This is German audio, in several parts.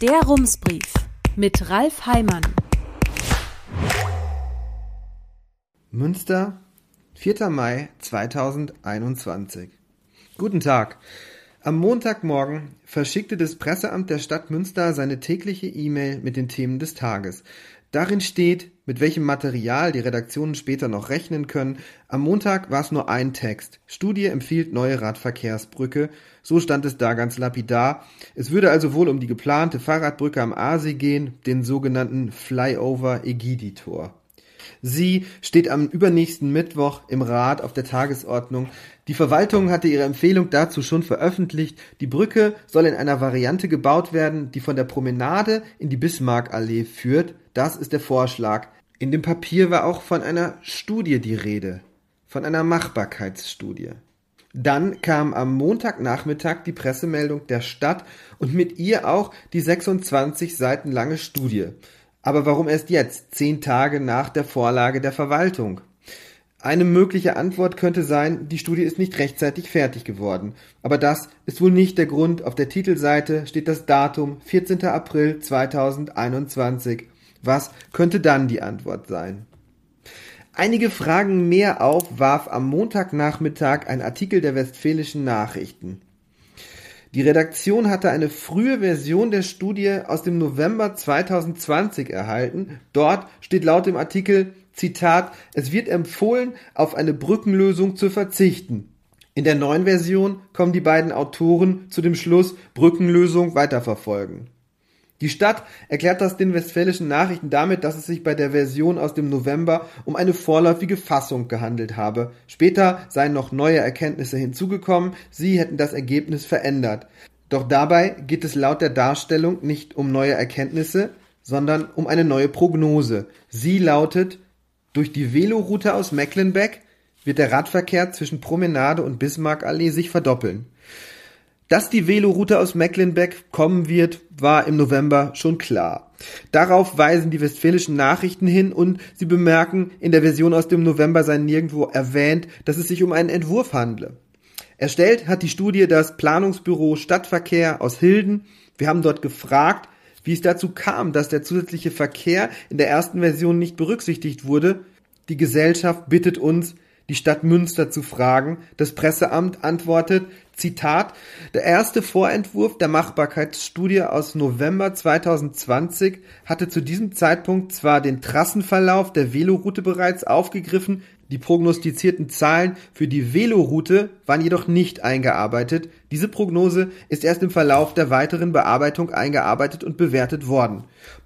Der Rumsbrief mit Ralf Heimann. Münster, 4. Mai 2021. Guten Tag. Am Montagmorgen verschickte das Presseamt der Stadt Münster seine tägliche E-Mail mit den Themen des Tages. Darin steht, mit welchem Material die Redaktionen später noch rechnen können. Am Montag war es nur ein Text. Studie empfiehlt neue Radverkehrsbrücke. So stand es da ganz lapidar. Es würde also wohl um die geplante Fahrradbrücke am Aasee gehen, den sogenannten Flyover Egiditor. Sie steht am übernächsten Mittwoch im Rat auf der Tagesordnung. Die Verwaltung hatte ihre Empfehlung dazu schon veröffentlicht. Die Brücke soll in einer Variante gebaut werden, die von der Promenade in die Bismarckallee führt. Das ist der Vorschlag. In dem Papier war auch von einer Studie die Rede, von einer Machbarkeitsstudie. Dann kam am Montagnachmittag die Pressemeldung der Stadt und mit ihr auch die 26 Seiten lange Studie. Aber warum erst jetzt, zehn Tage nach der Vorlage der Verwaltung? Eine mögliche Antwort könnte sein, die Studie ist nicht rechtzeitig fertig geworden. Aber das ist wohl nicht der Grund. Auf der Titelseite steht das Datum 14. April 2021. Was könnte dann die Antwort sein? Einige Fragen mehr auf warf am Montagnachmittag ein Artikel der Westfälischen Nachrichten. Die Redaktion hatte eine frühe Version der Studie aus dem November 2020 erhalten. Dort steht laut dem Artikel Zitat, es wird empfohlen, auf eine Brückenlösung zu verzichten. In der neuen Version kommen die beiden Autoren zu dem Schluss Brückenlösung weiterverfolgen. Die Stadt erklärt das den westfälischen Nachrichten damit, dass es sich bei der Version aus dem November um eine vorläufige Fassung gehandelt habe. Später seien noch neue Erkenntnisse hinzugekommen, sie hätten das Ergebnis verändert. Doch dabei geht es laut der Darstellung nicht um neue Erkenntnisse, sondern um eine neue Prognose. Sie lautet, durch die Veloroute aus Mecklenbeck wird der Radverkehr zwischen Promenade und Bismarckallee sich verdoppeln. Dass die Veloroute aus Mecklenbeck kommen wird, war im November schon klar. Darauf weisen die westfälischen Nachrichten hin und sie bemerken, in der Version aus dem November sei nirgendwo erwähnt, dass es sich um einen Entwurf handle. Erstellt hat die Studie das Planungsbüro Stadtverkehr aus Hilden. Wir haben dort gefragt, wie es dazu kam, dass der zusätzliche Verkehr in der ersten Version nicht berücksichtigt wurde. Die Gesellschaft bittet uns, die Stadt Münster zu fragen. Das Presseamt antwortet, Zitat, der erste Vorentwurf der Machbarkeitsstudie aus November 2020 hatte zu diesem Zeitpunkt zwar den Trassenverlauf der Veloroute bereits aufgegriffen, die prognostizierten Zahlen für die Veloroute waren jedoch nicht eingearbeitet. Diese Prognose ist erst im Verlauf der weiteren Bearbeitung eingearbeitet und bewertet worden.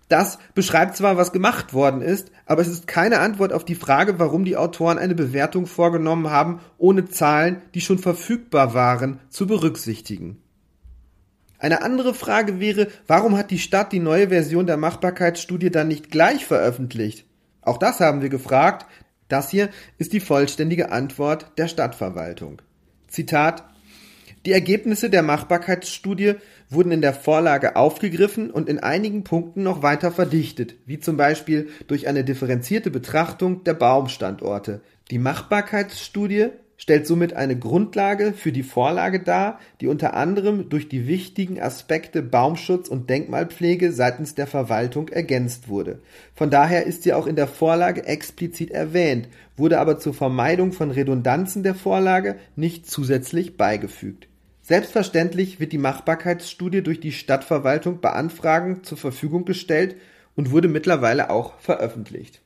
Das beschreibt zwar, was gemacht worden ist, aber es ist keine Antwort auf die Frage, warum die Autoren eine Bewertung vorgenommen haben, ohne Zahlen, die schon verfügbar waren, zu berücksichtigen. Eine andere Frage wäre, warum hat die Stadt die neue Version der Machbarkeitsstudie dann nicht gleich veröffentlicht? Auch das haben wir gefragt. Das hier ist die vollständige Antwort der Stadtverwaltung. Zitat Die Ergebnisse der Machbarkeitsstudie wurden in der Vorlage aufgegriffen und in einigen Punkten noch weiter verdichtet, wie zum Beispiel durch eine differenzierte Betrachtung der Baumstandorte. Die Machbarkeitsstudie stellt somit eine Grundlage für die Vorlage dar, die unter anderem durch die wichtigen Aspekte Baumschutz und Denkmalpflege seitens der Verwaltung ergänzt wurde. Von daher ist sie auch in der Vorlage explizit erwähnt, wurde aber zur Vermeidung von Redundanzen der Vorlage nicht zusätzlich beigefügt. Selbstverständlich wird die Machbarkeitsstudie durch die Stadtverwaltung beantragend zur Verfügung gestellt und wurde mittlerweile auch veröffentlicht.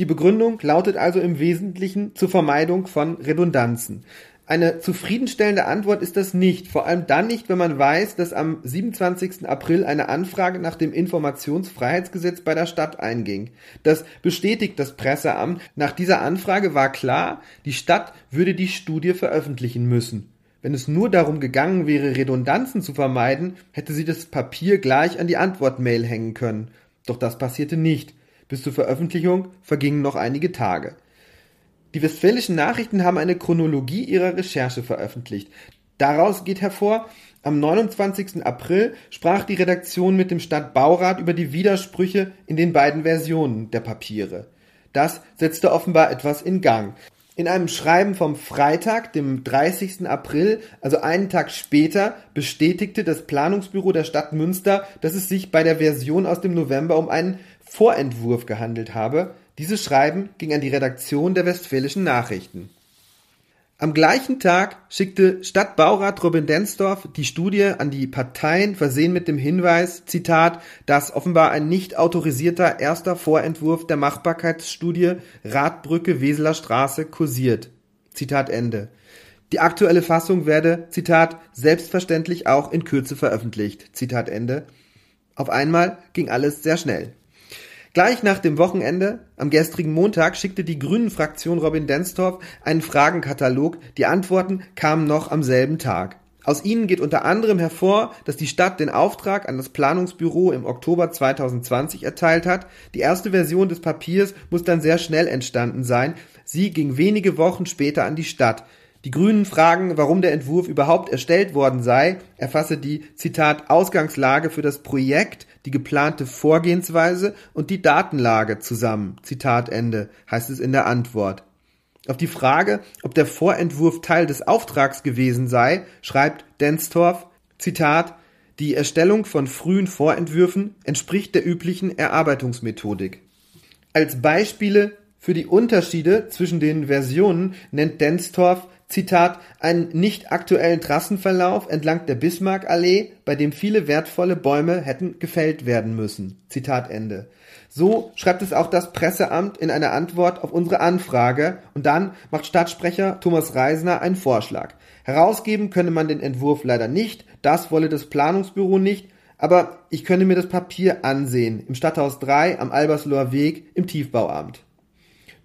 Die Begründung lautet also im Wesentlichen zur Vermeidung von Redundanzen. Eine zufriedenstellende Antwort ist das nicht, vor allem dann nicht, wenn man weiß, dass am 27. April eine Anfrage nach dem Informationsfreiheitsgesetz bei der Stadt einging. Das bestätigt das Presseamt. Nach dieser Anfrage war klar, die Stadt würde die Studie veröffentlichen müssen. Wenn es nur darum gegangen wäre, Redundanzen zu vermeiden, hätte sie das Papier gleich an die Antwortmail hängen können. Doch das passierte nicht. Bis zur Veröffentlichung vergingen noch einige Tage. Die westfälischen Nachrichten haben eine Chronologie ihrer Recherche veröffentlicht. Daraus geht hervor, am 29. April sprach die Redaktion mit dem Stadtbaurat über die Widersprüche in den beiden Versionen der Papiere. Das setzte offenbar etwas in Gang. In einem Schreiben vom Freitag, dem 30. April, also einen Tag später, bestätigte das Planungsbüro der Stadt Münster, dass es sich bei der Version aus dem November um einen Vorentwurf gehandelt habe. Dieses Schreiben ging an die Redaktion der Westfälischen Nachrichten. Am gleichen Tag schickte Stadtbaurat Robin Densdorf die Studie an die Parteien, versehen mit dem Hinweis, Zitat, dass offenbar ein nicht autorisierter erster Vorentwurf der Machbarkeitsstudie Radbrücke Weseler Straße kursiert. Zitat Ende. Die aktuelle Fassung werde, Zitat, selbstverständlich auch in Kürze veröffentlicht. Zitat Ende. Auf einmal ging alles sehr schnell. Gleich nach dem Wochenende, am gestrigen Montag, schickte die Grünen-Fraktion Robin Denstorf einen Fragenkatalog. Die Antworten kamen noch am selben Tag. Aus ihnen geht unter anderem hervor, dass die Stadt den Auftrag an das Planungsbüro im Oktober 2020 erteilt hat. Die erste Version des Papiers muss dann sehr schnell entstanden sein. Sie ging wenige Wochen später an die Stadt. Die Grünen fragen, warum der Entwurf überhaupt erstellt worden sei. Er fasse die, Zitat, Ausgangslage für das Projekt, die geplante Vorgehensweise und die Datenlage zusammen. Zitat Ende, heißt es in der Antwort. Auf die Frage, ob der Vorentwurf Teil des Auftrags gewesen sei, schreibt Denstorf, Zitat, die Erstellung von frühen Vorentwürfen entspricht der üblichen Erarbeitungsmethodik. Als Beispiele für die Unterschiede zwischen den Versionen nennt Denstorf Zitat, einen nicht aktuellen Trassenverlauf entlang der Bismarckallee, bei dem viele wertvolle Bäume hätten gefällt werden müssen. Zitat Ende. So schreibt es auch das Presseamt in einer Antwort auf unsere Anfrage und dann macht Stadtsprecher Thomas Reisner einen Vorschlag. Herausgeben könne man den Entwurf leider nicht, das wolle das Planungsbüro nicht, aber ich könne mir das Papier ansehen, im Stadthaus 3 am Albersloher Weg im Tiefbauamt.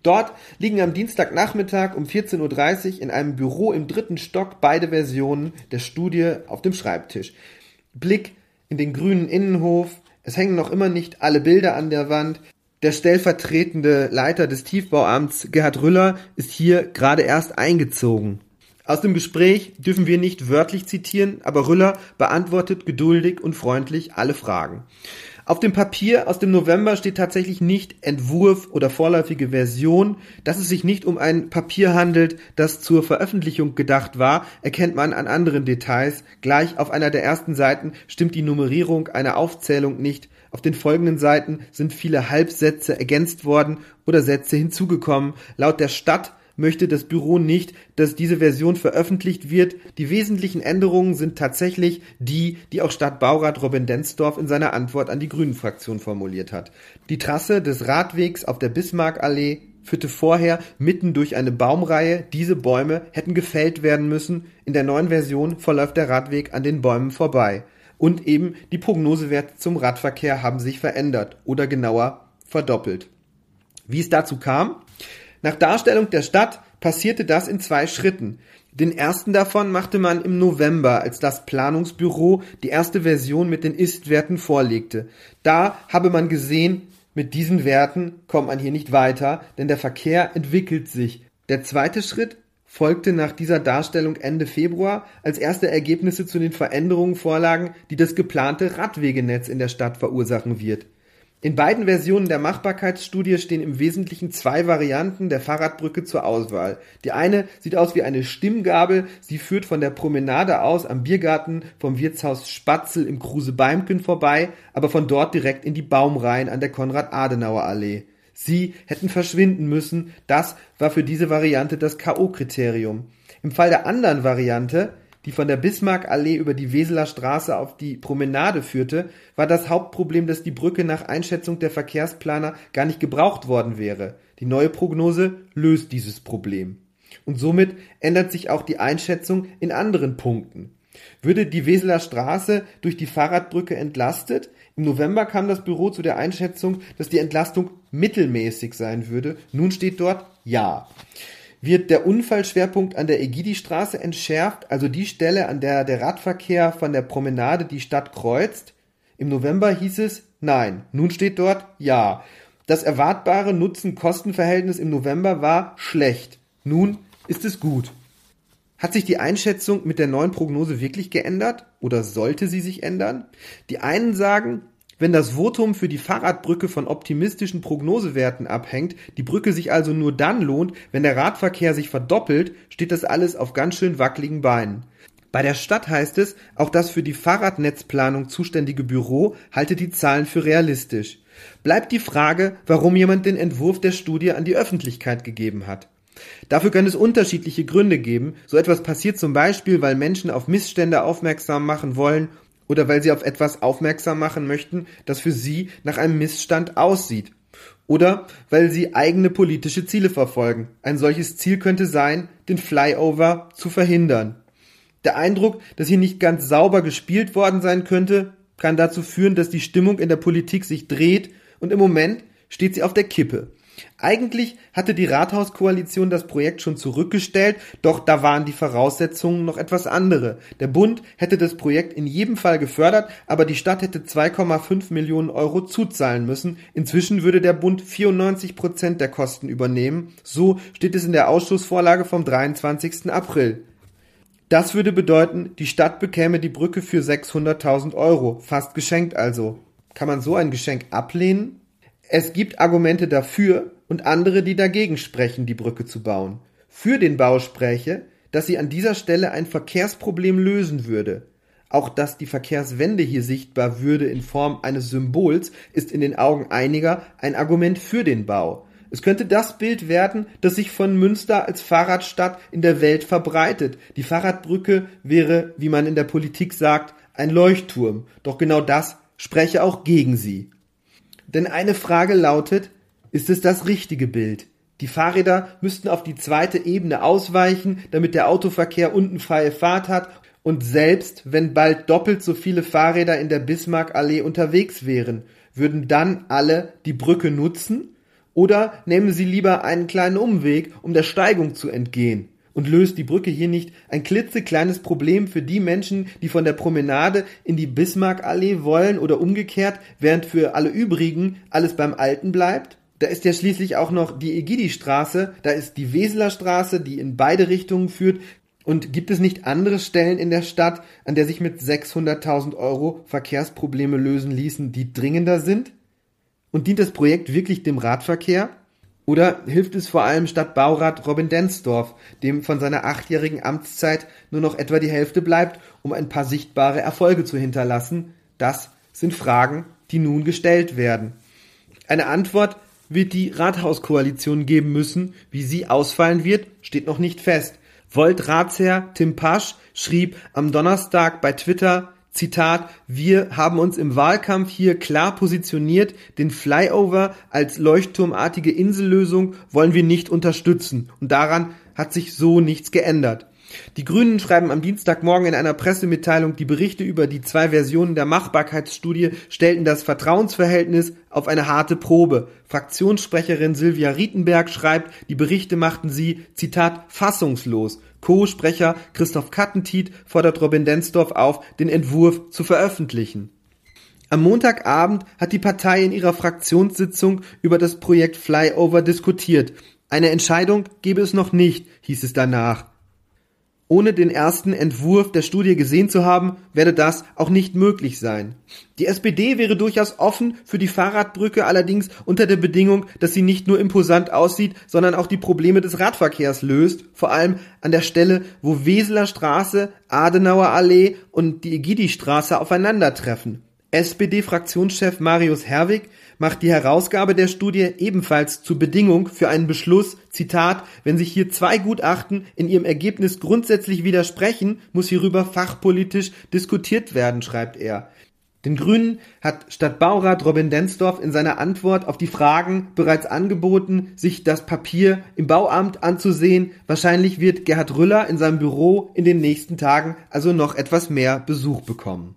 Dort liegen am Dienstagnachmittag um 14.30 Uhr in einem Büro im dritten Stock beide Versionen der Studie auf dem Schreibtisch. Blick in den grünen Innenhof. Es hängen noch immer nicht alle Bilder an der Wand. Der stellvertretende Leiter des Tiefbauamts, Gerhard Rüller, ist hier gerade erst eingezogen. Aus dem Gespräch dürfen wir nicht wörtlich zitieren, aber Rüller beantwortet geduldig und freundlich alle Fragen. Auf dem Papier aus dem November steht tatsächlich nicht Entwurf oder vorläufige Version. Dass es sich nicht um ein Papier handelt, das zur Veröffentlichung gedacht war, erkennt man an anderen Details. Gleich auf einer der ersten Seiten stimmt die Nummerierung einer Aufzählung nicht. Auf den folgenden Seiten sind viele Halbsätze ergänzt worden oder Sätze hinzugekommen. Laut der Stadt möchte das Büro nicht, dass diese Version veröffentlicht wird. Die wesentlichen Änderungen sind tatsächlich die, die auch Stadtbaurat Robin Densdorf in seiner Antwort an die Grünen-Fraktion formuliert hat. Die Trasse des Radwegs auf der Bismarckallee führte vorher mitten durch eine Baumreihe. Diese Bäume hätten gefällt werden müssen. In der neuen Version verläuft der Radweg an den Bäumen vorbei. Und eben die Prognosewerte zum Radverkehr haben sich verändert oder genauer verdoppelt. Wie es dazu kam? Nach Darstellung der Stadt passierte das in zwei Schritten. Den ersten davon machte man im November, als das Planungsbüro die erste Version mit den Ist-Werten vorlegte. Da habe man gesehen, mit diesen Werten kommt man hier nicht weiter, denn der Verkehr entwickelt sich. Der zweite Schritt folgte nach dieser Darstellung Ende Februar, als erste Ergebnisse zu den Veränderungen vorlagen, die das geplante Radwegenetz in der Stadt verursachen wird. In beiden Versionen der Machbarkeitsstudie stehen im Wesentlichen zwei Varianten der Fahrradbrücke zur Auswahl. Die eine sieht aus wie eine Stimmgabel, sie führt von der Promenade aus am Biergarten vom Wirtshaus Spatzel im Kruse Beimken vorbei, aber von dort direkt in die Baumreihen an der Konrad-Adenauer-Allee. Sie hätten verschwinden müssen, das war für diese Variante das K.O.-Kriterium. Im Fall der anderen Variante die von der Bismarckallee über die Weseler Straße auf die Promenade führte, war das Hauptproblem, dass die Brücke nach Einschätzung der Verkehrsplaner gar nicht gebraucht worden wäre. Die neue Prognose löst dieses Problem. Und somit ändert sich auch die Einschätzung in anderen Punkten. Würde die Weseler Straße durch die Fahrradbrücke entlastet? Im November kam das Büro zu der Einschätzung, dass die Entlastung mittelmäßig sein würde. Nun steht dort ja wird der Unfallschwerpunkt an der Egidi-Straße entschärft, also die Stelle, an der der Radverkehr von der Promenade die Stadt kreuzt. Im November hieß es nein. Nun steht dort ja. Das erwartbare Nutzen-Kosten-Verhältnis im November war schlecht. Nun ist es gut. Hat sich die Einschätzung mit der neuen Prognose wirklich geändert oder sollte sie sich ändern? Die einen sagen, Wenn das Votum für die Fahrradbrücke von optimistischen Prognosewerten abhängt, die Brücke sich also nur dann lohnt, wenn der Radverkehr sich verdoppelt, steht das alles auf ganz schön wackeligen Beinen. Bei der Stadt heißt es, auch das für die Fahrradnetzplanung zuständige Büro halte die Zahlen für realistisch. Bleibt die Frage, warum jemand den Entwurf der Studie an die Öffentlichkeit gegeben hat. Dafür kann es unterschiedliche Gründe geben. So etwas passiert zum Beispiel, weil Menschen auf Missstände aufmerksam machen wollen oder weil sie auf etwas aufmerksam machen möchten, das für sie nach einem Missstand aussieht. Oder weil sie eigene politische Ziele verfolgen. Ein solches Ziel könnte sein, den Flyover zu verhindern. Der Eindruck, dass hier nicht ganz sauber gespielt worden sein könnte, kann dazu führen, dass die Stimmung in der Politik sich dreht und im Moment steht sie auf der Kippe. Eigentlich hatte die Rathauskoalition das Projekt schon zurückgestellt, doch da waren die Voraussetzungen noch etwas andere. Der Bund hätte das Projekt in jedem Fall gefördert, aber die Stadt hätte 2,5 Millionen Euro zuzahlen müssen. Inzwischen würde der Bund 94 Prozent der Kosten übernehmen. So steht es in der Ausschussvorlage vom 23. April. Das würde bedeuten, die Stadt bekäme die Brücke für 600.000 Euro, fast geschenkt also. Kann man so ein Geschenk ablehnen? Es gibt Argumente dafür und andere, die dagegen sprechen, die Brücke zu bauen. Für den Bau spräche, dass sie an dieser Stelle ein Verkehrsproblem lösen würde. Auch dass die Verkehrswende hier sichtbar würde in Form eines Symbols, ist in den Augen einiger ein Argument für den Bau. Es könnte das Bild werden, das sich von Münster als Fahrradstadt in der Welt verbreitet. Die Fahrradbrücke wäre, wie man in der Politik sagt, ein Leuchtturm. Doch genau das spreche auch gegen sie. Denn eine Frage lautet, ist es das richtige Bild? Die Fahrräder müssten auf die zweite Ebene ausweichen, damit der Autoverkehr unten freie Fahrt hat und selbst wenn bald doppelt so viele Fahrräder in der Bismarckallee unterwegs wären, würden dann alle die Brücke nutzen? Oder nehmen Sie lieber einen kleinen Umweg, um der Steigung zu entgehen? Und löst die Brücke hier nicht ein klitzekleines Problem für die Menschen, die von der Promenade in die Bismarckallee wollen oder umgekehrt, während für alle übrigen alles beim Alten bleibt? Da ist ja schließlich auch noch die Egidi-Straße, da ist die Weseler Straße, die in beide Richtungen führt. Und gibt es nicht andere Stellen in der Stadt, an der sich mit 600.000 Euro Verkehrsprobleme lösen ließen, die dringender sind? Und dient das Projekt wirklich dem Radverkehr? Oder hilft es vor allem Stadtbaurat Robin Densdorf, dem von seiner achtjährigen Amtszeit nur noch etwa die Hälfte bleibt, um ein paar sichtbare Erfolge zu hinterlassen? Das sind Fragen, die nun gestellt werden. Eine Antwort wird die Rathauskoalition geben müssen. Wie sie ausfallen wird, steht noch nicht fest. Volt-Ratsherr Tim Pasch schrieb am Donnerstag bei Twitter, Zitat, wir haben uns im Wahlkampf hier klar positioniert, den Flyover als leuchtturmartige Insellösung wollen wir nicht unterstützen und daran hat sich so nichts geändert. Die Grünen schreiben am Dienstagmorgen in einer Pressemitteilung, die Berichte über die zwei Versionen der Machbarkeitsstudie stellten das Vertrauensverhältnis auf eine harte Probe. Fraktionssprecherin Silvia Rietenberg schreibt, die Berichte machten sie, Zitat, fassungslos. Co-Sprecher Christoph Kattentiet fordert Robin Densdorf auf, den Entwurf zu veröffentlichen. Am Montagabend hat die Partei in ihrer Fraktionssitzung über das Projekt Flyover diskutiert. Eine Entscheidung gebe es noch nicht, hieß es danach. Ohne den ersten Entwurf der Studie gesehen zu haben, werde das auch nicht möglich sein. Die SPD wäre durchaus offen für die Fahrradbrücke, allerdings unter der Bedingung, dass sie nicht nur imposant aussieht, sondern auch die Probleme des Radverkehrs löst, vor allem an der Stelle, wo Weseler Straße, Adenauer Allee und die Egidi-Straße aufeinandertreffen. SPD-Fraktionschef Marius Herwig macht die Herausgabe der Studie ebenfalls zur Bedingung für einen Beschluss, Zitat, wenn sich hier zwei Gutachten in ihrem Ergebnis grundsätzlich widersprechen, muss hierüber fachpolitisch diskutiert werden, schreibt er. Den Grünen hat Stadtbaurat Robin Densdorf in seiner Antwort auf die Fragen bereits angeboten, sich das Papier im Bauamt anzusehen. Wahrscheinlich wird Gerhard Rüller in seinem Büro in den nächsten Tagen also noch etwas mehr Besuch bekommen.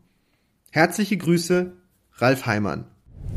Herzliche Grüße, Ralf Heimann.